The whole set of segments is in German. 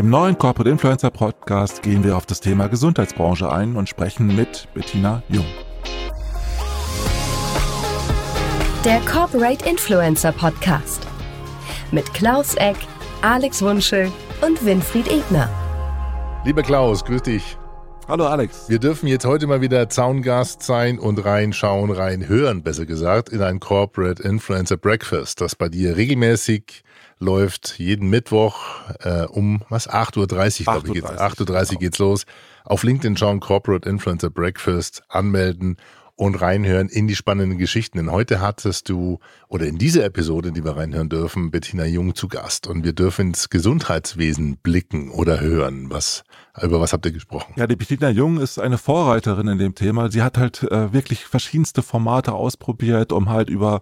Im neuen Corporate Influencer Podcast gehen wir auf das Thema Gesundheitsbranche ein und sprechen mit Bettina Jung. Der Corporate Influencer Podcast mit Klaus Eck, Alex Wunschel und Winfried Ebner. Lieber Klaus, grüß dich. Hallo Alex. Wir dürfen jetzt heute mal wieder Zaungast sein und reinschauen, reinhören, besser gesagt, in ein Corporate Influencer Breakfast, das bei dir regelmäßig läuft jeden Mittwoch äh, um was 8.30 Uhr, glaube ich, geht's, 8.30 Uhr geht's los. Auf LinkedIn schauen Corporate Influencer Breakfast, anmelden und reinhören in die spannenden Geschichten. Denn heute hattest du, oder in dieser Episode, die wir reinhören dürfen, Bettina Jung zu Gast. Und wir dürfen ins Gesundheitswesen blicken oder hören. Was, über was habt ihr gesprochen? Ja, die Bettina Jung ist eine Vorreiterin in dem Thema. Sie hat halt äh, wirklich verschiedenste Formate ausprobiert, um halt über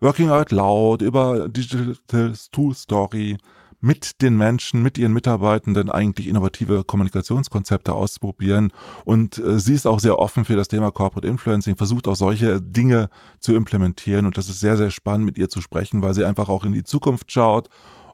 Working Out Loud, über Digital Tool Story mit den Menschen, mit ihren Mitarbeitenden eigentlich innovative Kommunikationskonzepte auszuprobieren. Und äh, sie ist auch sehr offen für das Thema Corporate Influencing, versucht auch solche Dinge zu implementieren. Und das ist sehr, sehr spannend, mit ihr zu sprechen, weil sie einfach auch in die Zukunft schaut.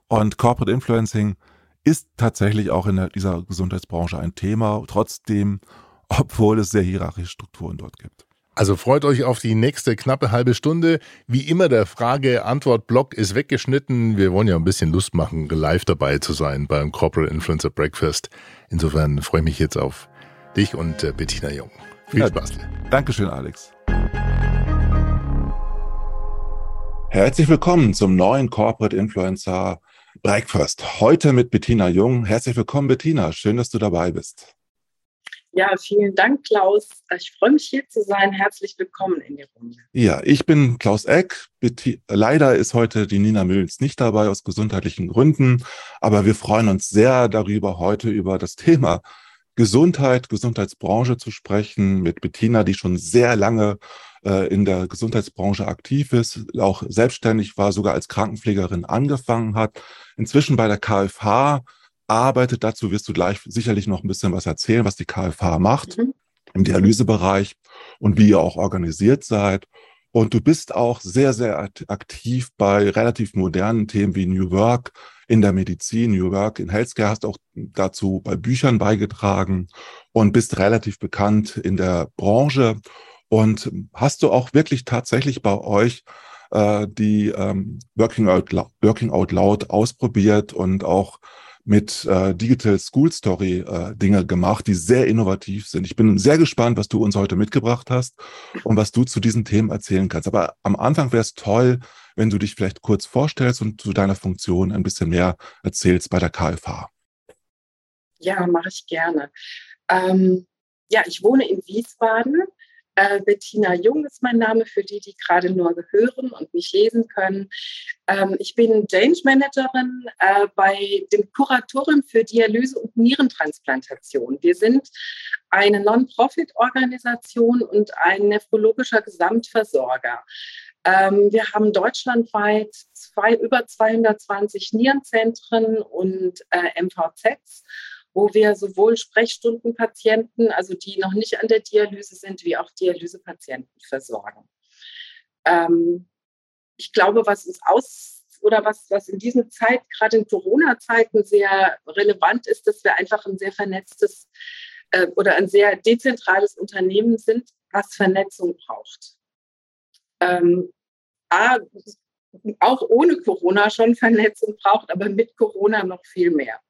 Und Corporate Influencing ist tatsächlich auch in der, dieser Gesundheitsbranche ein Thema, trotzdem, obwohl es sehr hierarchische Strukturen dort gibt. Also freut euch auf die nächste knappe halbe Stunde. Wie immer, der Frage-Antwort-Block ist weggeschnitten. Wir wollen ja ein bisschen Lust machen, live dabei zu sein beim Corporate Influencer Breakfast. Insofern freue ich mich jetzt auf dich und äh, Bettina Jung. Viel ja, Spaß. Dankeschön, Alex. Herzlich willkommen zum neuen Corporate Influencer Breakfast. Heute mit Bettina Jung. Herzlich willkommen, Bettina. Schön, dass du dabei bist. Ja, vielen Dank, Klaus. Ich freue mich hier zu sein. Herzlich willkommen in die Runde. Ja, ich bin Klaus Eck. Leider ist heute die Nina Müllens nicht dabei aus gesundheitlichen Gründen, aber wir freuen uns sehr darüber, heute über das Thema Gesundheit, Gesundheitsbranche zu sprechen mit Bettina, die schon sehr lange äh, in der Gesundheitsbranche aktiv ist, auch selbstständig war, sogar als Krankenpflegerin angefangen hat, inzwischen bei der KfH arbeitet. Dazu wirst du gleich sicherlich noch ein bisschen was erzählen, was die KFH macht mhm. im Dialysebereich und wie ihr auch organisiert seid. Und du bist auch sehr, sehr aktiv bei relativ modernen Themen wie New Work in der Medizin, New Work in Healthcare, hast auch dazu bei Büchern beigetragen und bist relativ bekannt in der Branche. Und hast du auch wirklich tatsächlich bei euch äh, die ähm, Working, Out, Working Out Loud ausprobiert und auch mit äh, Digital School Story äh, Dinge gemacht, die sehr innovativ sind. Ich bin sehr gespannt, was du uns heute mitgebracht hast und was du zu diesen Themen erzählen kannst. Aber am Anfang wäre es toll, wenn du dich vielleicht kurz vorstellst und zu deiner Funktion ein bisschen mehr erzählst bei der KFH. Ja, mache ich gerne. Ähm, ja, ich wohne in Wiesbaden äh, Bettina Jung ist mein Name für die, die gerade nur hören und nicht lesen können. Ähm, ich bin Change Managerin äh, bei dem Kuratorium für Dialyse und Nierentransplantation. Wir sind eine Non-Profit-Organisation und ein nephrologischer Gesamtversorger. Ähm, wir haben deutschlandweit zwei, über 220 Nierenzentren und äh, MVZs wo wir sowohl Sprechstundenpatienten, also die noch nicht an der Dialyse sind, wie auch Dialysepatienten versorgen. Ähm, ich glaube, was uns aus oder was, was in diesen Zeit, gerade in Corona-Zeiten, sehr relevant ist, dass wir einfach ein sehr vernetztes äh, oder ein sehr dezentrales Unternehmen sind, was Vernetzung braucht. Ähm, A, auch ohne Corona schon Vernetzung braucht, aber mit Corona noch viel mehr.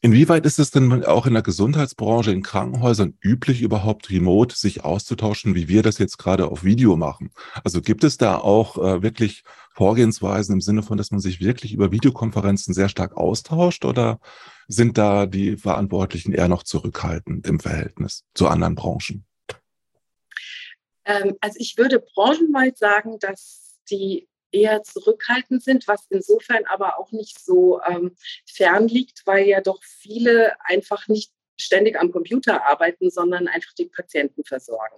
Inwieweit ist es denn auch in der Gesundheitsbranche, in Krankenhäusern üblich, überhaupt remote sich auszutauschen, wie wir das jetzt gerade auf Video machen? Also gibt es da auch äh, wirklich Vorgehensweisen im Sinne von, dass man sich wirklich über Videokonferenzen sehr stark austauscht oder sind da die Verantwortlichen eher noch zurückhaltend im Verhältnis zu anderen Branchen? Ähm, also ich würde branchenweit sagen, dass die eher zurückhaltend sind, was insofern aber auch nicht so ähm, fern liegt, weil ja doch viele einfach nicht ständig am Computer arbeiten, sondern einfach die Patienten versorgen.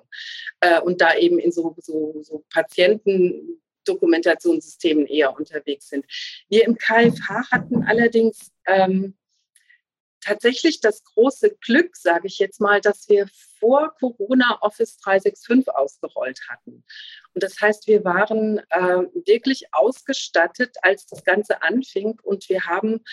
Äh, und da eben in so, so, so Patientendokumentationssystemen eher unterwegs sind. Wir im KFH hatten allerdings ähm, tatsächlich das große Glück, sage ich jetzt mal, dass wir vor Corona Office 365 ausgerollt hatten. Und das heißt, wir waren äh, wirklich ausgestattet, als das Ganze anfing. Und wir haben,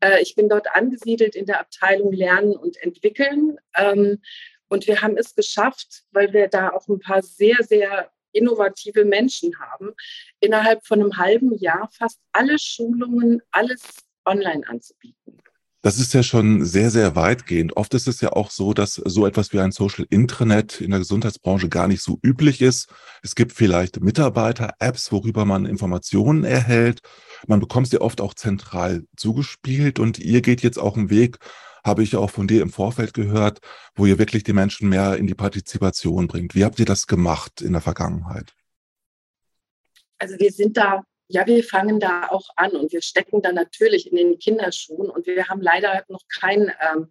äh, ich bin dort angesiedelt in der Abteilung Lernen und Entwickeln. Ähm, und wir haben es geschafft, weil wir da auch ein paar sehr, sehr innovative Menschen haben, innerhalb von einem halben Jahr fast alle Schulungen, alles online anzubieten. Das ist ja schon sehr, sehr weitgehend. Oft ist es ja auch so, dass so etwas wie ein Social Intranet in der Gesundheitsbranche gar nicht so üblich ist. Es gibt vielleicht Mitarbeiter-Apps, worüber man Informationen erhält. Man bekommt sie oft auch zentral zugespielt und ihr geht jetzt auch einen Weg, habe ich auch von dir im Vorfeld gehört, wo ihr wirklich die Menschen mehr in die Partizipation bringt. Wie habt ihr das gemacht in der Vergangenheit? Also wir sind da ja, wir fangen da auch an und wir stecken da natürlich in den Kinderschuhen und wir haben leider noch kein ähm,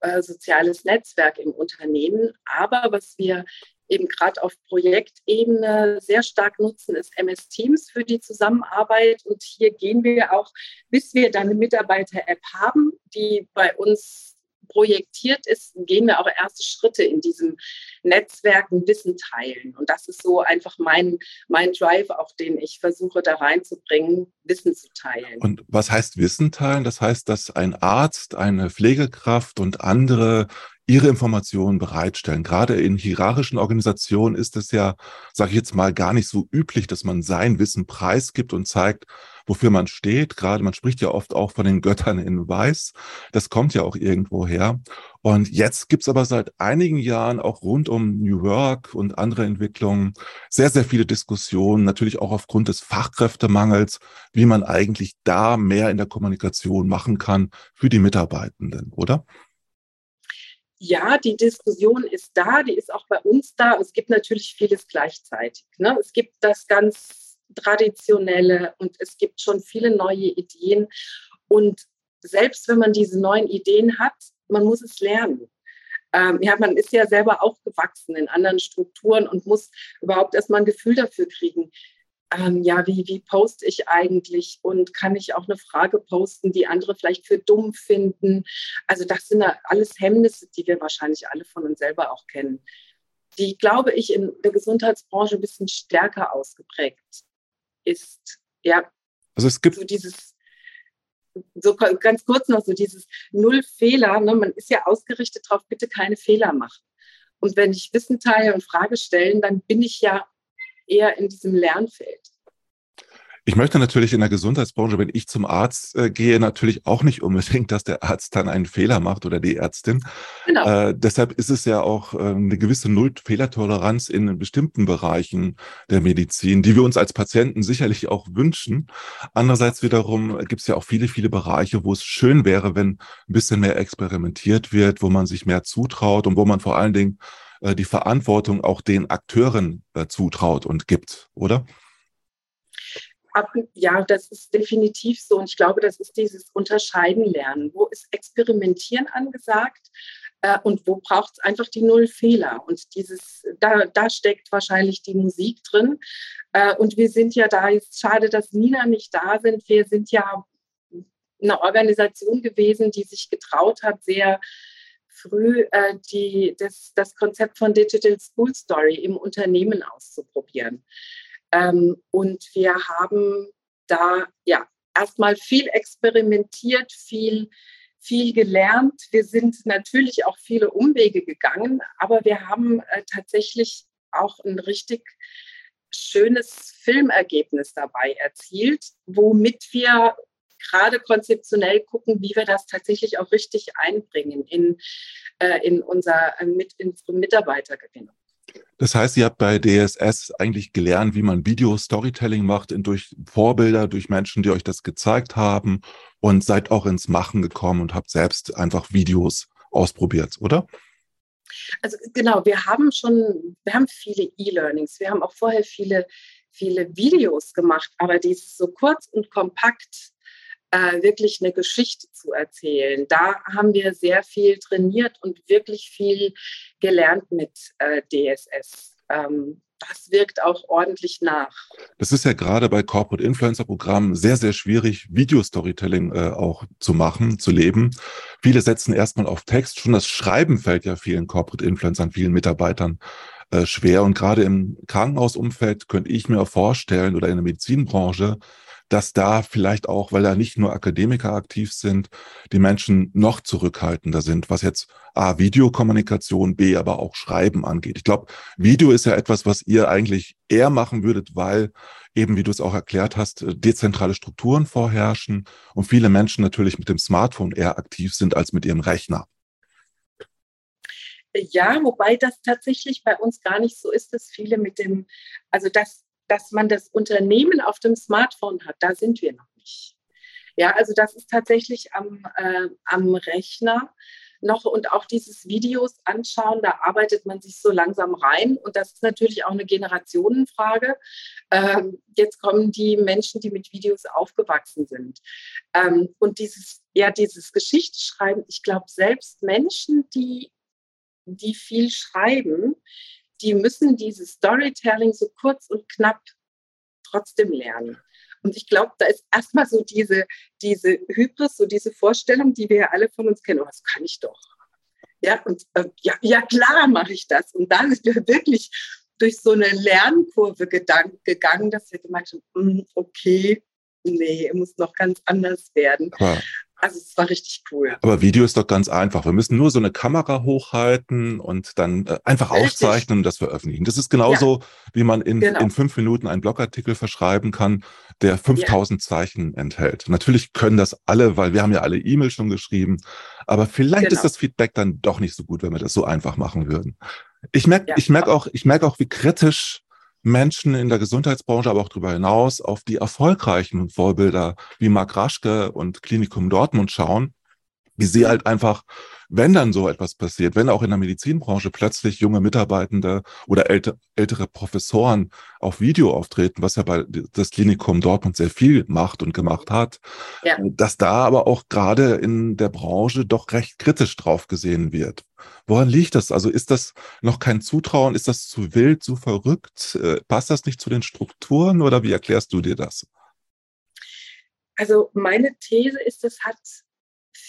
äh, soziales Netzwerk im Unternehmen. Aber was wir eben gerade auf Projektebene sehr stark nutzen, ist MS Teams für die Zusammenarbeit. Und hier gehen wir auch, bis wir dann eine Mitarbeiter-App haben, die bei uns projektiert ist, gehen wir auch erste Schritte in diesem Netzwerken Wissen teilen. Und das ist so einfach mein, mein Drive, auch den ich versuche da reinzubringen, Wissen zu teilen. Und was heißt Wissen teilen? Das heißt, dass ein Arzt, eine Pflegekraft und andere ihre Informationen bereitstellen. Gerade in hierarchischen Organisationen ist es ja, sage ich jetzt mal, gar nicht so üblich, dass man sein Wissen preisgibt und zeigt, wofür man steht. Gerade man spricht ja oft auch von den Göttern in Weiß. Das kommt ja auch irgendwo her. Und jetzt gibt's aber seit einigen Jahren auch rund um New Work und andere Entwicklungen sehr, sehr viele Diskussionen, natürlich auch aufgrund des Fachkräftemangels, wie man eigentlich da mehr in der Kommunikation machen kann für die Mitarbeitenden, oder? ja, die Diskussion ist da, die ist auch bei uns da. Es gibt natürlich vieles gleichzeitig. Ne? Es gibt das ganz Traditionelle und es gibt schon viele neue Ideen. Und selbst wenn man diese neuen Ideen hat, man muss es lernen. Ähm, ja, man ist ja selber auch gewachsen in anderen Strukturen und muss überhaupt erstmal ein Gefühl dafür kriegen, ähm, ja, wie, wie poste ich eigentlich und kann ich auch eine Frage posten, die andere vielleicht für dumm finden. Also das sind alles Hemmnisse, die wir wahrscheinlich alle von uns selber auch kennen, die, glaube ich, in der Gesundheitsbranche ein bisschen stärker ausgeprägt ist. Ja, also es gibt so dieses so ganz kurz noch so dieses Null Fehler. Ne? Man ist ja ausgerichtet darauf, bitte keine Fehler machen. Und wenn ich Wissen teile und Frage stellen, dann bin ich ja eher in diesem Lernfeld. Ich möchte natürlich in der Gesundheitsbranche, wenn ich zum Arzt äh, gehe, natürlich auch nicht unbedingt, dass der Arzt dann einen Fehler macht oder die Ärztin. Genau. Äh, deshalb ist es ja auch äh, eine gewisse Null-Fehlertoleranz in bestimmten Bereichen der Medizin, die wir uns als Patienten sicherlich auch wünschen. Andererseits wiederum gibt es ja auch viele, viele Bereiche, wo es schön wäre, wenn ein bisschen mehr experimentiert wird, wo man sich mehr zutraut und wo man vor allen Dingen äh, die Verantwortung auch den Akteuren äh, zutraut und gibt, oder? Ja, das ist definitiv so. Und ich glaube, das ist dieses Unterscheiden lernen. Wo ist Experimentieren angesagt? Äh, und wo braucht es einfach die Null Fehler? Und dieses, da, da steckt wahrscheinlich die Musik drin. und wir sind ja da, ist schade, dass Nina nicht da sind. Wir sind ja eine Organisation gewesen, die sich getraut hat, sehr früh äh, die, das, das Konzept von Digital School Story im Unternehmen auszuprobieren. Ähm, und wir haben da ja erstmal viel experimentiert, viel, viel gelernt. Wir sind natürlich auch viele Umwege gegangen, aber wir haben äh, tatsächlich auch ein richtig schönes Filmergebnis dabei erzielt, womit wir gerade konzeptionell gucken, wie wir das tatsächlich auch richtig einbringen in, äh, in, unser, äh, mit, in unsere Mitarbeitergewinnung. Das heißt, ihr habt bei DSS eigentlich gelernt, wie man Video-Storytelling macht, in, durch Vorbilder, durch Menschen, die euch das gezeigt haben und seid auch ins Machen gekommen und habt selbst einfach Videos ausprobiert, oder? Also genau, wir haben schon, wir haben viele E-Learnings, wir haben auch vorher viele, viele Videos gemacht, aber dieses so kurz und kompakt äh, wirklich eine Geschichte zu erzählen. Da haben wir sehr viel trainiert und wirklich viel gelernt mit äh, DSS. Ähm, das wirkt auch ordentlich nach. Das ist ja gerade bei Corporate Influencer Programmen sehr, sehr schwierig, Video-Storytelling äh, auch zu machen, zu leben. Viele setzen erstmal auf Text. Schon das Schreiben fällt ja vielen Corporate Influencern, vielen Mitarbeitern äh, schwer. Und gerade im Krankenhausumfeld könnte ich mir vorstellen oder in der Medizinbranche, dass da vielleicht auch, weil da nicht nur Akademiker aktiv sind, die Menschen noch zurückhaltender sind, was jetzt A, Videokommunikation, B, aber auch Schreiben angeht. Ich glaube, Video ist ja etwas, was ihr eigentlich eher machen würdet, weil eben, wie du es auch erklärt hast, dezentrale Strukturen vorherrschen und viele Menschen natürlich mit dem Smartphone eher aktiv sind als mit ihrem Rechner. Ja, wobei das tatsächlich bei uns gar nicht so ist, dass viele mit dem, also dass dass man das Unternehmen auf dem Smartphone hat, da sind wir noch nicht. Ja, also das ist tatsächlich am, äh, am Rechner noch und auch dieses Videos anschauen, da arbeitet man sich so langsam rein und das ist natürlich auch eine Generationenfrage. Ähm, jetzt kommen die Menschen, die mit Videos aufgewachsen sind. Ähm, und dieses, ja, dieses Geschichtsschreiben, ich glaube, selbst Menschen, die, die viel schreiben, die müssen dieses Storytelling so kurz und knapp trotzdem lernen. Und ich glaube, da ist erstmal so diese, diese Hybris, so diese Vorstellung, die wir ja alle von uns kennen, oh, das kann ich doch. Ja, und äh, ja, ja, klar mache ich das. Und dann sind wir wirklich durch so eine Lernkurve gegangen, dass wir gemeint haben, hm, okay, nee, muss noch ganz anders werden. Aber also es war richtig cool. Aber Video ist doch ganz einfach. Wir müssen nur so eine Kamera hochhalten und dann äh, einfach richtig. aufzeichnen und das veröffentlichen. Das ist genauso, ja. wie man in, genau. in fünf Minuten einen Blogartikel verschreiben kann, der 5000 ja. Zeichen enthält. Natürlich können das alle, weil wir haben ja alle E-Mails schon geschrieben. Aber vielleicht genau. ist das Feedback dann doch nicht so gut, wenn wir das so einfach machen würden. Ich merke, ja. ich merke auch, ich merke auch, wie kritisch Menschen in der Gesundheitsbranche, aber auch darüber hinaus auf die erfolgreichen Vorbilder wie Mark Raschke und Klinikum Dortmund schauen, wie sie halt einfach wenn dann so etwas passiert, wenn auch in der Medizinbranche plötzlich junge Mitarbeitende oder älte, ältere Professoren auf Video auftreten, was ja bei das Klinikum Dortmund sehr viel macht und gemacht hat, ja. dass da aber auch gerade in der Branche doch recht kritisch drauf gesehen wird. Woran liegt das? Also ist das noch kein Zutrauen? Ist das zu wild, zu verrückt? Äh, passt das nicht zu den Strukturen oder wie erklärst du dir das? Also meine These ist, es hat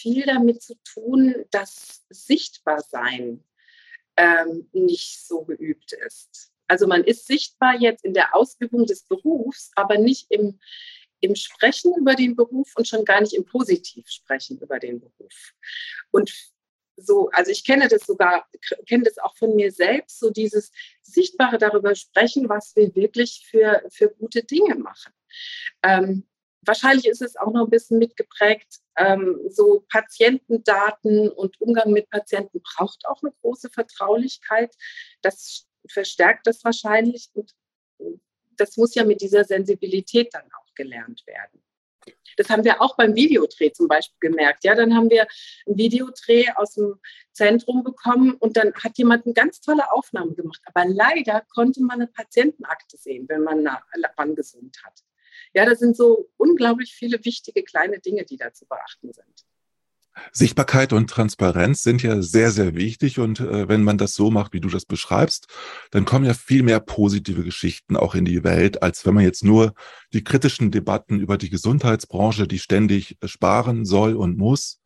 viel damit zu tun, dass Sichtbarsein ähm, nicht so geübt ist. Also man ist sichtbar jetzt in der Ausübung des Berufs, aber nicht im, im Sprechen über den Beruf und schon gar nicht im Positivsprechen über den Beruf. Und so, also ich kenne das sogar, kenne das auch von mir selbst, so dieses Sichtbare darüber sprechen, was wir wirklich für, für gute Dinge machen. Ähm, wahrscheinlich ist es auch noch ein bisschen mitgeprägt, ähm, so Patientendaten und Umgang mit Patienten braucht auch eine große Vertraulichkeit. Das verstärkt das wahrscheinlich und das muss ja mit dieser Sensibilität dann auch gelernt werden. Das haben wir auch beim Videodreh zum Beispiel gemerkt. Ja, dann haben wir einen Videodreh aus dem Zentrum bekommen und dann hat jemand eine ganz tolle Aufnahme gemacht. Aber leider konnte man eine Patientenakte sehen, wenn man angesummt hat. Ja, das sind so unglaublich viele wichtige kleine Dinge, die da zu beachten sind. Sichtbarkeit und Transparenz sind ja sehr, sehr wichtig. Und äh, wenn man das so macht, wie du das beschreibst, dann kommen ja viel mehr positive Geschichten auch in die Welt, als wenn man jetzt nur die kritischen Debatten über die Gesundheitsbranche, die ständig sparen soll und muss.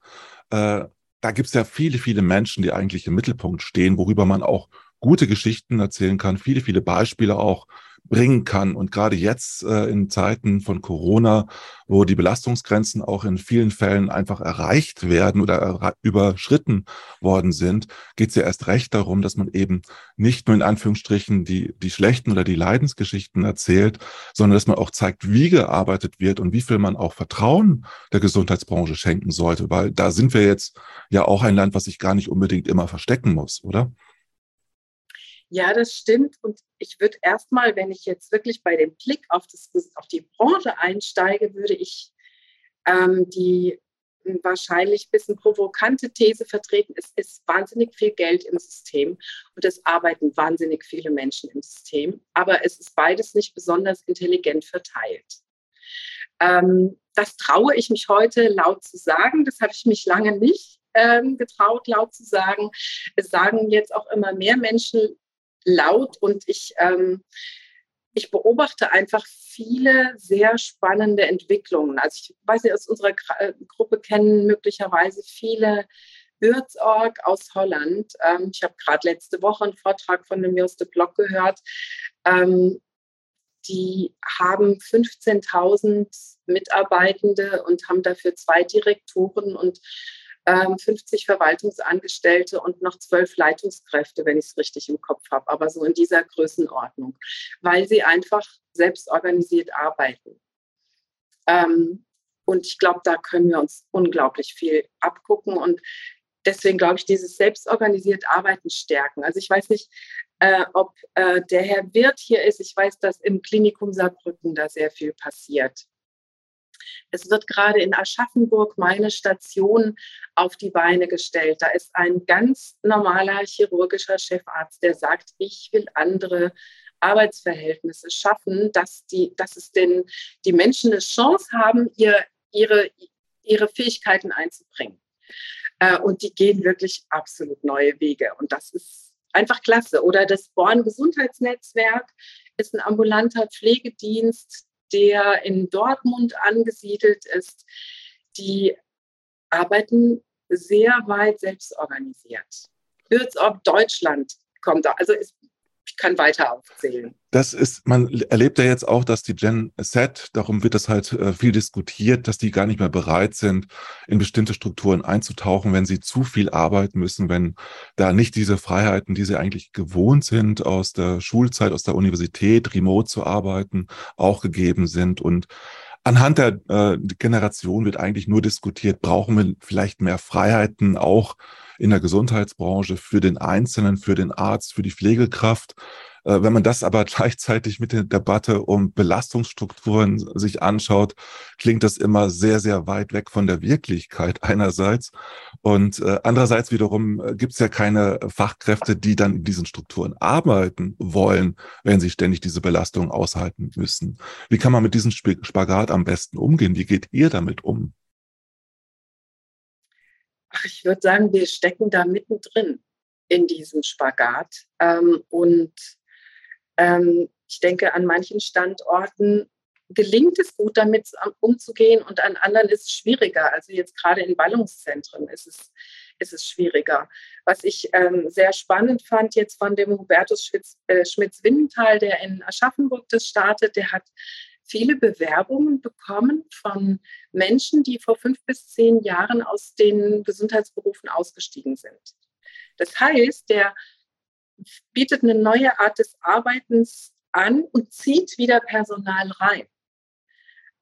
Äh, da gibt es ja viele, viele Menschen, die eigentlich im Mittelpunkt stehen, worüber man auch gute Geschichten erzählen kann, viele, viele Beispiele auch bringen kann. Und gerade jetzt äh, in Zeiten von Corona, wo die Belastungsgrenzen auch in vielen Fällen einfach erreicht werden oder überschritten worden sind, geht es ja erst recht darum, dass man eben nicht nur in Anführungsstrichen die, die schlechten oder die Leidensgeschichten erzählt, sondern dass man auch zeigt, wie gearbeitet wird und wie viel man auch Vertrauen der Gesundheitsbranche schenken sollte, weil da sind wir jetzt ja auch ein Land, was sich gar nicht unbedingt immer verstecken muss, oder? Ja, das stimmt. Und ich würde erstmal, wenn ich jetzt wirklich bei dem Blick auf, das, auf die Branche einsteige, würde ich ähm, die wahrscheinlich ein bisschen provokante These vertreten. Es ist wahnsinnig viel Geld im System und es arbeiten wahnsinnig viele Menschen im System, aber es ist beides nicht besonders intelligent verteilt. Ähm, das traue ich mich heute laut zu sagen. Das habe ich mich lange nicht ähm, getraut, laut zu sagen. Es sagen jetzt auch immer mehr Menschen laut und ich, ähm, ich beobachte einfach viele sehr spannende Entwicklungen. Also ich weiß nicht, aus unserer äh, Gruppe kennen möglicherweise viele Würzorg aus Holland. Ähm, ich habe gerade letzte Woche einen Vortrag von dem Joste Block gehört. Ähm, die haben 15.000 Mitarbeitende und haben dafür zwei Direktoren und 50 Verwaltungsangestellte und noch zwölf Leitungskräfte, wenn ich es richtig im Kopf habe, aber so in dieser Größenordnung, weil sie einfach selbst organisiert arbeiten. Ähm, und ich glaube, da können wir uns unglaublich viel abgucken. Und deswegen glaube ich, dieses selbstorganisiert Arbeiten stärken. Also ich weiß nicht, äh, ob äh, der Herr Wirt hier ist. Ich weiß, dass im Klinikum Saarbrücken da sehr viel passiert. Es wird gerade in Aschaffenburg meine Station auf die Beine gestellt. Da ist ein ganz normaler chirurgischer Chefarzt, der sagt, ich will andere Arbeitsverhältnisse schaffen, dass, die, dass es den, die Menschen eine Chance haben, ihr, ihre, ihre Fähigkeiten einzubringen. Äh, und die gehen wirklich absolut neue Wege. Und das ist einfach klasse. Oder das Born Gesundheitsnetzwerk ist ein ambulanter Pflegedienst, der in Dortmund angesiedelt ist. Die arbeiten sehr weit selbstorganisiert. Würzorg Deutschland kommt da. Also ich kann weiter aufzählen. Das ist, man erlebt ja jetzt auch, dass die Gen Z, darum wird das halt äh, viel diskutiert, dass die gar nicht mehr bereit sind, in bestimmte Strukturen einzutauchen, wenn sie zu viel arbeiten müssen, wenn da nicht diese Freiheiten, die sie eigentlich gewohnt sind, aus der Schulzeit, aus der Universität, remote zu arbeiten, auch gegeben sind. Und anhand der äh, Generation wird eigentlich nur diskutiert, brauchen wir vielleicht mehr Freiheiten auch in der Gesundheitsbranche für den Einzelnen, für den Arzt, für die Pflegekraft. Äh, wenn man das aber gleichzeitig mit der Debatte um Belastungsstrukturen sich anschaut, klingt das immer sehr, sehr weit weg von der Wirklichkeit einerseits. Und äh, andererseits wiederum äh, gibt es ja keine Fachkräfte, die dann in diesen Strukturen arbeiten wollen, wenn sie ständig diese Belastung aushalten müssen. Wie kann man mit diesem Spagat am besten umgehen? Wie geht ihr damit um? Ich würde sagen, wir stecken da mittendrin in diesem Spagat. Ähm, und ähm, ich denke, an manchen Standorten gelingt es gut, damit umzugehen und an anderen ist es schwieriger. Also jetzt gerade in Ballungszentren ist es, ist es schwieriger. Was ich ähm, sehr spannend fand jetzt von dem Hubertus äh, Schmitz-Windenthal, der in Aschaffenburg das startet, der hat viele Bewerbungen bekommen von Menschen, die vor fünf bis zehn Jahren aus den Gesundheitsberufen ausgestiegen sind. Das heißt, der bietet eine neue Art des Arbeitens an und zieht wieder Personal rein.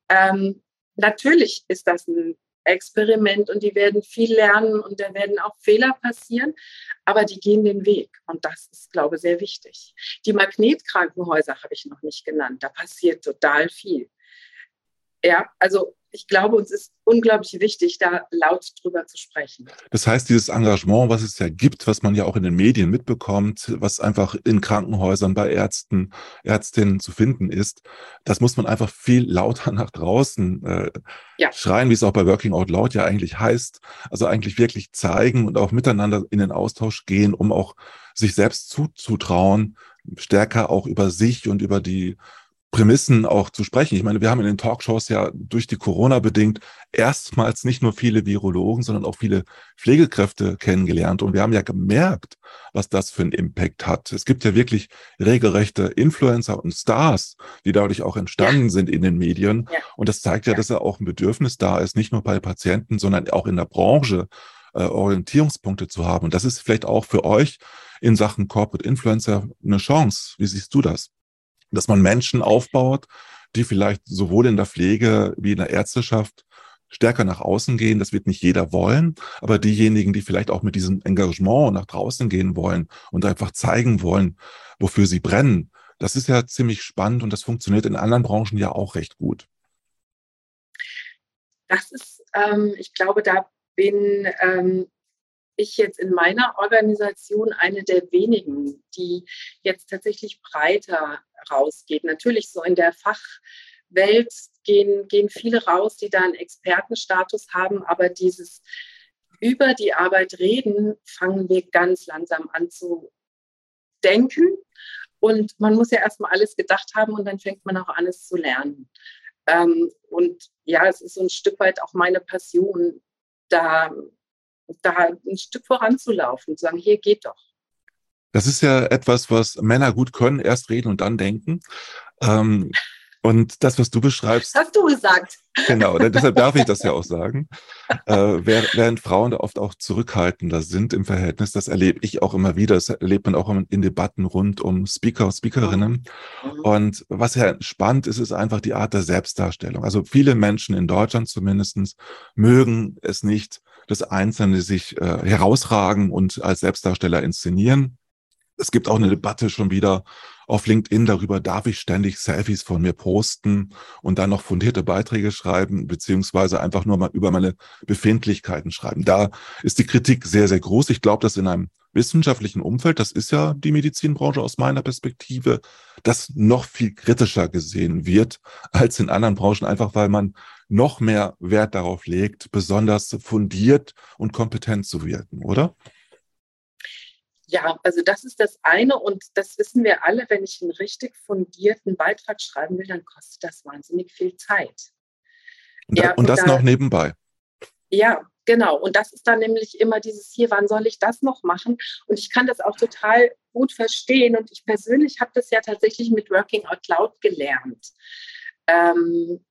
Ähm, natürlich ist das ein Experiment und die werden viel lernen und da werden auch Fehler passieren, aber die gehen den Weg und das ist, glaube ich, sehr wichtig. Die Magnetkrankenhäuser habe ich noch nicht genannt, da passiert total viel. Ja, also ich glaube, uns ist unglaublich wichtig, da laut drüber zu sprechen. Das heißt, dieses Engagement, was es ja gibt, was man ja auch in den Medien mitbekommt, was einfach in Krankenhäusern bei Ärzten, Ärztinnen zu finden ist, das muss man einfach viel lauter nach draußen äh, ja. schreien, wie es auch bei Working Out Loud ja eigentlich heißt. Also eigentlich wirklich zeigen und auch miteinander in den Austausch gehen, um auch sich selbst zuzutrauen, stärker auch über sich und über die Prämissen auch zu sprechen. Ich meine, wir haben in den Talkshows ja durch die Corona bedingt erstmals nicht nur viele Virologen, sondern auch viele Pflegekräfte kennengelernt. Und wir haben ja gemerkt, was das für einen Impact hat. Es gibt ja wirklich regelrechte Influencer und Stars, die dadurch auch entstanden ja. sind in den Medien. Ja. Und das zeigt ja, dass ja auch ein Bedürfnis da ist, nicht nur bei Patienten, sondern auch in der Branche äh, Orientierungspunkte zu haben. Und das ist vielleicht auch für euch in Sachen Corporate Influencer eine Chance. Wie siehst du das? Dass man Menschen aufbaut, die vielleicht sowohl in der Pflege wie in der Ärzteschaft stärker nach außen gehen. Das wird nicht jeder wollen, aber diejenigen, die vielleicht auch mit diesem Engagement nach draußen gehen wollen und einfach zeigen wollen, wofür sie brennen, das ist ja ziemlich spannend und das funktioniert in anderen Branchen ja auch recht gut. Das ist, ähm, ich glaube, da bin ähm, ich jetzt in meiner Organisation eine der wenigen, die jetzt tatsächlich breiter rausgeht. Natürlich so in der Fachwelt gehen, gehen viele raus, die da einen Expertenstatus haben, aber dieses über die Arbeit reden fangen wir ganz langsam an zu denken. Und man muss ja erstmal alles gedacht haben und dann fängt man auch an, es zu lernen. Ähm, und ja, es ist so ein Stück weit auch meine Passion, da, da ein Stück voranzulaufen und zu sagen, hier geht doch. Das ist ja etwas, was Männer gut können, erst reden und dann denken. Ähm, und das, was du beschreibst. Hast du gesagt. Genau, deshalb darf ich das ja auch sagen. Äh, während Frauen da oft auch zurückhaltender sind im Verhältnis, das erlebe ich auch immer wieder. Das erlebt man auch in Debatten rund um Speaker und Speakerinnen. Mhm. Und was ja spannend ist, ist einfach die Art der Selbstdarstellung. Also viele Menschen in Deutschland zumindestens mögen es nicht, dass Einzelne sich äh, herausragen und als Selbstdarsteller inszenieren. Es gibt auch eine Debatte schon wieder auf LinkedIn darüber, darf ich ständig Selfies von mir posten und dann noch fundierte Beiträge schreiben, beziehungsweise einfach nur mal über meine Befindlichkeiten schreiben. Da ist die Kritik sehr, sehr groß. Ich glaube, dass in einem wissenschaftlichen Umfeld, das ist ja die Medizinbranche aus meiner Perspektive, das noch viel kritischer gesehen wird als in anderen Branchen, einfach weil man noch mehr Wert darauf legt, besonders fundiert und kompetent zu wirken, oder? Ja, also das ist das eine und das wissen wir alle, wenn ich einen richtig fundierten Beitrag schreiben will, dann kostet das wahnsinnig viel Zeit. Und, ja, und das da, noch nebenbei. Ja, genau. Und das ist dann nämlich immer dieses hier, wann soll ich das noch machen? Und ich kann das auch total gut verstehen. Und ich persönlich habe das ja tatsächlich mit Working Out Loud gelernt. Ähm,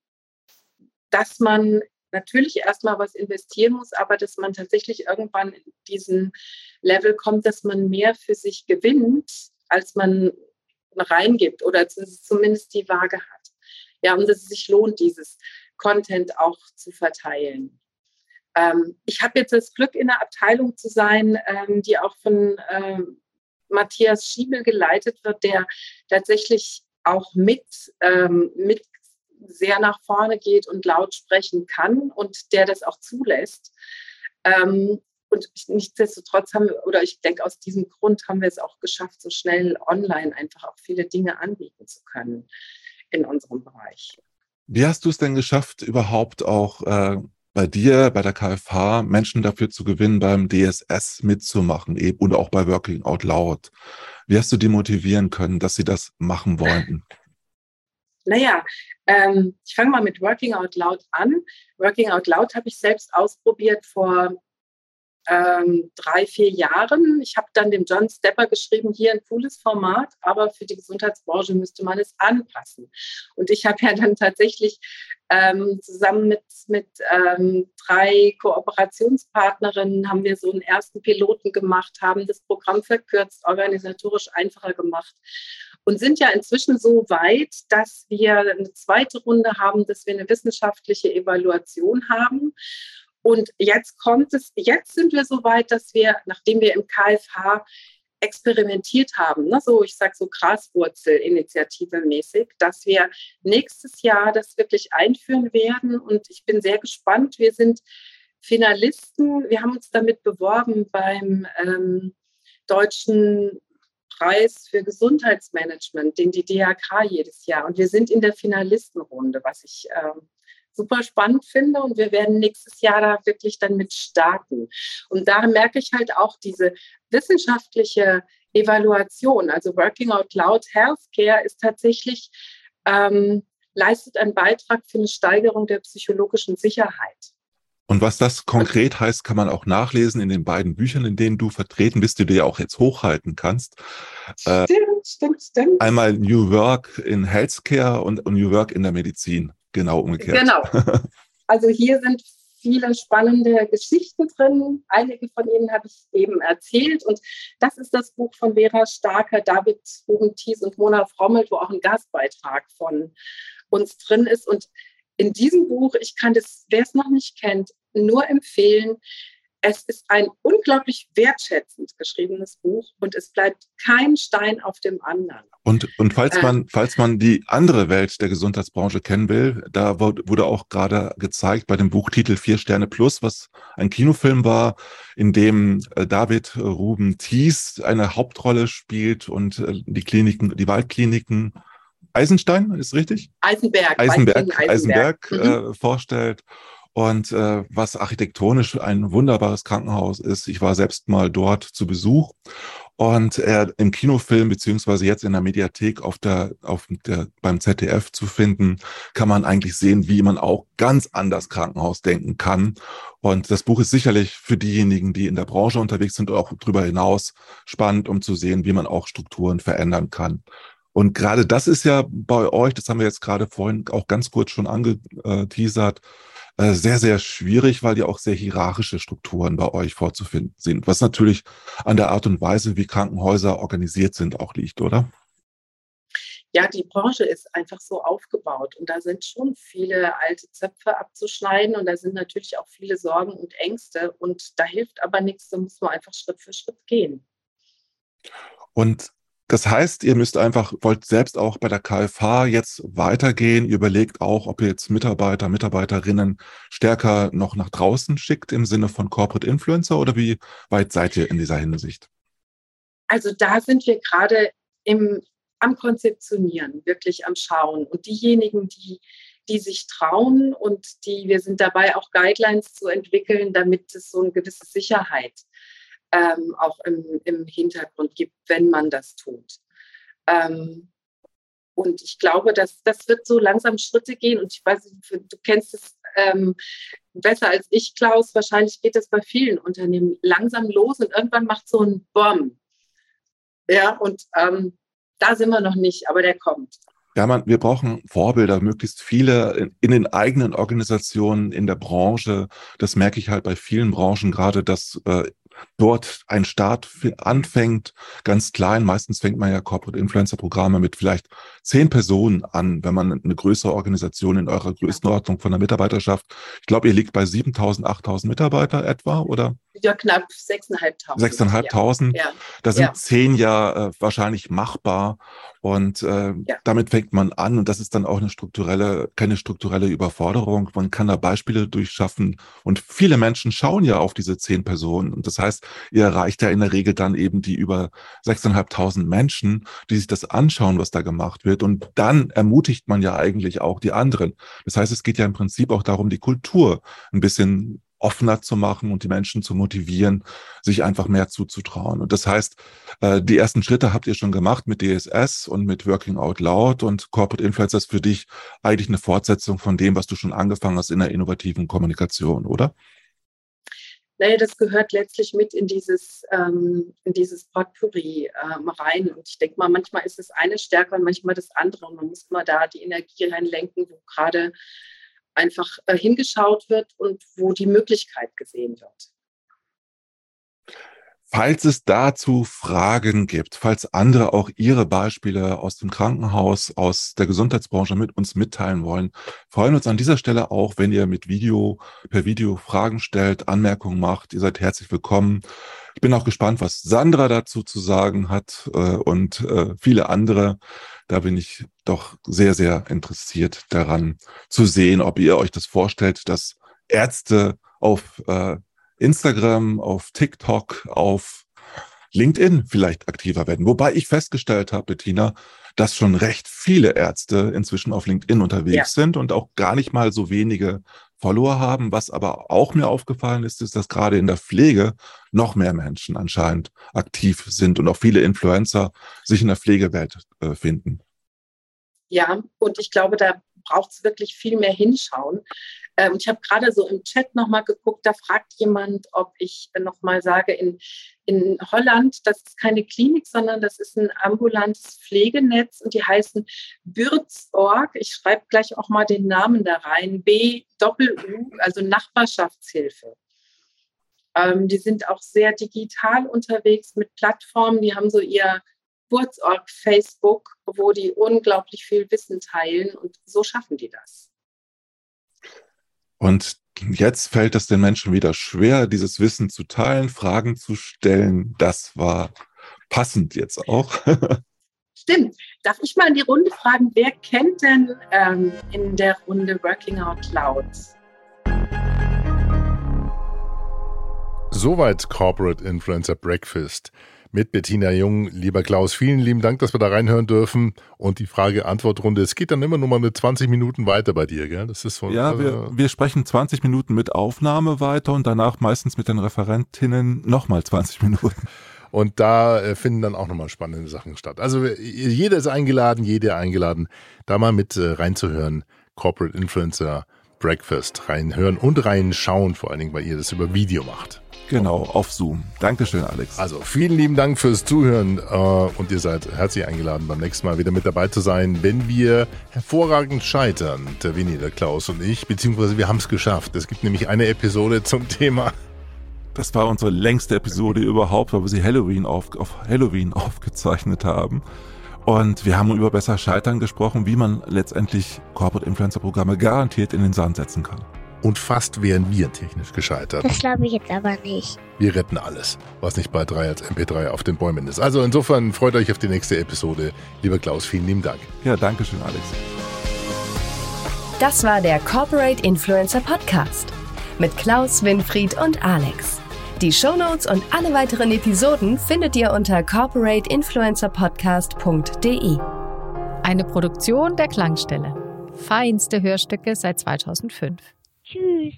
dass man natürlich erstmal was investieren muss, aber dass man tatsächlich irgendwann in diesen Level kommt, dass man mehr für sich gewinnt, als man reingibt oder zumindest die Waage hat. Ja, und dass es sich lohnt, dieses Content auch zu verteilen. Ähm, ich habe jetzt das Glück, in einer Abteilung zu sein, ähm, die auch von ähm, Matthias Schiebel geleitet wird, der tatsächlich auch mit, ähm, mit sehr nach vorne geht und laut sprechen kann und der das auch zulässt. Ähm, und nichtsdestotrotz haben wir, oder ich denke, aus diesem Grund haben wir es auch geschafft, so schnell online einfach auch viele Dinge anbieten zu können in unserem Bereich. Wie hast du es denn geschafft, überhaupt auch äh, bei dir, bei der KFH, Menschen dafür zu gewinnen, beim DSS mitzumachen eben, und auch bei Working Out Loud? Wie hast du die motivieren können, dass sie das machen wollten? Naja, ähm, ich fange mal mit Working Out Loud an. Working Out Loud habe ich selbst ausprobiert vor ähm, drei, vier Jahren. Ich habe dann dem John Stepper geschrieben, hier ein cooles Format, aber für die Gesundheitsbranche müsste man es anpassen. Und ich habe ja dann tatsächlich ähm, zusammen mit, mit ähm, drei Kooperationspartnerinnen haben wir so einen ersten Piloten gemacht, haben das Programm verkürzt, organisatorisch einfacher gemacht und sind ja inzwischen so weit, dass wir eine zweite Runde haben, dass wir eine wissenschaftliche Evaluation haben und jetzt kommt es, jetzt sind wir so weit, dass wir, nachdem wir im KFH experimentiert haben, ne, so ich sage so Graswurzel-Initiative mäßig, dass wir nächstes Jahr das wirklich einführen werden. Und ich bin sehr gespannt. Wir sind Finalisten. Wir haben uns damit beworben beim ähm, deutschen Preis für Gesundheitsmanagement, den die DRK jedes Jahr. Und wir sind in der Finalistenrunde, was ich ähm, super spannend finde und wir werden nächstes Jahr da wirklich dann mit starten. Und da merke ich halt auch diese wissenschaftliche Evaluation, also Working Out Loud Healthcare ist tatsächlich, ähm, leistet einen Beitrag für eine Steigerung der psychologischen Sicherheit. Und was das konkret heißt, kann man auch nachlesen in den beiden Büchern, in denen du vertreten bist, die du ja auch jetzt hochhalten kannst. Äh, stimmt, stimmt, stimmt. Einmal New Work in Healthcare und New Work in der Medizin. Genau umgekehrt. Genau. Also hier sind viele spannende Geschichten drin. Einige von ihnen habe ich eben erzählt. Und das ist das Buch von Vera Starker, David Thies und Mona Frommelt, wo auch ein Gastbeitrag von uns drin ist. Und in diesem Buch, ich kann das, wer es noch nicht kennt, nur empfehlen. Es ist ein unglaublich wertschätzend geschriebenes Buch und es bleibt kein Stein auf dem anderen. Und, und falls, äh, man, falls man die andere Welt der Gesundheitsbranche kennen will, da wurde auch gerade gezeigt bei dem Buchtitel Vier Sterne Plus, was ein Kinofilm war, in dem äh, David Ruben Thies eine Hauptrolle spielt und äh, die Kliniken, die Waldkliniken Eisenstein, ist richtig? Eisenberg. Eisenberg, Eisenberg, Eisenberg mhm. äh, vorstellt und äh, was architektonisch ein wunderbares Krankenhaus ist. Ich war selbst mal dort zu Besuch und er im Kinofilm beziehungsweise jetzt in der Mediathek auf der, auf der, beim ZDF zu finden, kann man eigentlich sehen, wie man auch ganz anders Krankenhaus denken kann. Und das Buch ist sicherlich für diejenigen, die in der Branche unterwegs sind, auch darüber hinaus spannend, um zu sehen, wie man auch Strukturen verändern kann. Und gerade das ist ja bei euch, das haben wir jetzt gerade vorhin auch ganz kurz schon angeteasert, äh, sehr, sehr schwierig, weil ja auch sehr hierarchische Strukturen bei euch vorzufinden sind, was natürlich an der Art und Weise, wie Krankenhäuser organisiert sind, auch liegt, oder? Ja, die Branche ist einfach so aufgebaut und da sind schon viele alte Zöpfe abzuschneiden und da sind natürlich auch viele Sorgen und Ängste und da hilft aber nichts, da muss man einfach Schritt für Schritt gehen. Und das heißt, ihr müsst einfach, wollt selbst auch bei der KFH jetzt weitergehen. Ihr überlegt auch, ob ihr jetzt Mitarbeiter, Mitarbeiterinnen stärker noch nach draußen schickt im Sinne von Corporate Influencer oder wie weit seid ihr in dieser Hinsicht? Also da sind wir gerade im, am Konzeptionieren, wirklich am Schauen. Und diejenigen, die, die sich trauen und die, wir sind dabei auch Guidelines zu entwickeln, damit es so eine gewisse Sicherheit ähm, auch im, im, Hintergrund gibt, wenn man das tut. Ähm, und ich glaube, dass das wird so langsam Schritte gehen. Und ich weiß, du kennst es ähm, besser als ich, Klaus. Wahrscheinlich geht das bei vielen Unternehmen langsam los und irgendwann macht so ein Bomb. Ja, und ähm, da sind wir noch nicht, aber der kommt. Ja, man, wir brauchen Vorbilder, möglichst viele in, den eigenen Organisationen, in der Branche. Das merke ich halt bei vielen Branchen gerade, dass äh, dort ein Start anfängt, ganz klein. Meistens fängt man ja Corporate Influencer Programme mit vielleicht zehn Personen an, wenn man eine größere Organisation in eurer Größenordnung von der Mitarbeiterschaft. Ich glaube, ihr liegt bei 7000, 8000 Mitarbeiter etwa, oder? Ja, knapp 6.500. 6.500. Ja. Da sind ja. zehn ja äh, wahrscheinlich machbar. Und äh, ja. damit fängt man an. Und das ist dann auch eine strukturelle, keine strukturelle Überforderung. Man kann da Beispiele durchschaffen. Und viele Menschen schauen ja auf diese zehn Personen. Und das heißt, ihr erreicht ja in der Regel dann eben die über 6.500 Menschen, die sich das anschauen, was da gemacht wird. Und dann ermutigt man ja eigentlich auch die anderen. Das heißt, es geht ja im Prinzip auch darum, die Kultur ein bisschen offener zu machen und die Menschen zu motivieren, sich einfach mehr zuzutrauen. Und das heißt, äh, die ersten Schritte habt ihr schon gemacht mit DSS und mit Working Out Loud und Corporate Influencer ist für dich eigentlich eine Fortsetzung von dem, was du schon angefangen hast in der innovativen Kommunikation, oder? Naja, das gehört letztlich mit in dieses, ähm, in dieses Potpourri ähm, rein. Und ich denke mal, manchmal ist das eine stärker und manchmal das andere. Und man muss mal da die Energie reinlenken, wo gerade einfach äh, hingeschaut wird und wo die Möglichkeit gesehen wird. Falls es dazu Fragen gibt, falls andere auch ihre Beispiele aus dem Krankenhaus, aus der Gesundheitsbranche mit uns mitteilen wollen, freuen uns an dieser Stelle auch, wenn ihr mit Video, per Video Fragen stellt, Anmerkungen macht. Ihr seid herzlich willkommen. Ich bin auch gespannt, was Sandra dazu zu sagen hat äh, und äh, viele andere. Da bin ich doch sehr, sehr interessiert daran zu sehen, ob ihr euch das vorstellt, dass Ärzte auf äh, Instagram, auf TikTok, auf LinkedIn vielleicht aktiver werden. Wobei ich festgestellt habe, Bettina, dass schon recht viele Ärzte inzwischen auf LinkedIn unterwegs ja. sind und auch gar nicht mal so wenige Follower haben. Was aber auch mir aufgefallen ist, ist, dass gerade in der Pflege noch mehr Menschen anscheinend aktiv sind und auch viele Influencer sich in der Pflegewelt äh, finden. Ja, und ich glaube, da braucht es wirklich viel mehr hinschauen. Ähm, ich habe gerade so im Chat nochmal geguckt, da fragt jemand, ob ich nochmal sage, in, in Holland, das ist keine Klinik, sondern das ist ein ambulantes Pflegenetz und die heißen Bürzorg. Ich schreibe gleich auch mal den Namen da rein. B-Doppel-U, also Nachbarschaftshilfe. Ähm, die sind auch sehr digital unterwegs mit Plattformen. Die haben so ihr Geburtsorg Facebook, wo die unglaublich viel Wissen teilen und so schaffen die das. Und jetzt fällt es den Menschen wieder schwer, dieses Wissen zu teilen, Fragen zu stellen. Das war passend jetzt auch. Stimmt. Darf ich mal in die Runde fragen, wer kennt denn ähm, in der Runde Working Out Loud? Soweit Corporate Influencer Breakfast mit Bettina Jung. Lieber Klaus, vielen lieben Dank, dass wir da reinhören dürfen. Und die Frage-Antwort-Runde, es geht dann immer nur mal mit 20 Minuten weiter bei dir, gell? Das ist so, ja, äh, wir, wir sprechen 20 Minuten mit Aufnahme weiter und danach meistens mit den Referentinnen nochmal 20 Minuten. Und da äh, finden dann auch nochmal spannende Sachen statt. Also jeder ist eingeladen, jede eingeladen, da mal mit äh, reinzuhören. Corporate Influencer Breakfast reinhören und reinschauen, vor allen Dingen, weil ihr das über Video macht. Genau, auf Zoom. Dankeschön, Alex. Also vielen lieben Dank fürs Zuhören äh, und ihr seid herzlich eingeladen, beim nächsten Mal wieder mit dabei zu sein, wenn wir hervorragend scheitern, der Winnie, der Klaus und ich, beziehungsweise wir haben es geschafft. Es gibt nämlich eine Episode zum Thema. Das war unsere längste Episode überhaupt, weil wir sie Halloween auf, auf Halloween aufgezeichnet haben. Und wir haben über besser Scheitern gesprochen, wie man letztendlich Corporate Influencer Programme garantiert in den Sand setzen kann. Und fast wären wir technisch gescheitert. Das glaube ich jetzt aber nicht. Wir retten alles, was nicht bei 3 als MP3 auf den Bäumen ist. Also insofern freut euch auf die nächste Episode. Lieber Klaus, vielen lieben Dank. Ja, danke schön, Alex. Das war der Corporate Influencer Podcast mit Klaus, Winfried und Alex. Die Shownotes und alle weiteren Episoden findet ihr unter corporateinfluencerpodcast.de. Eine Produktion der Klangstelle. Feinste Hörstücke seit 2005. Tschüss.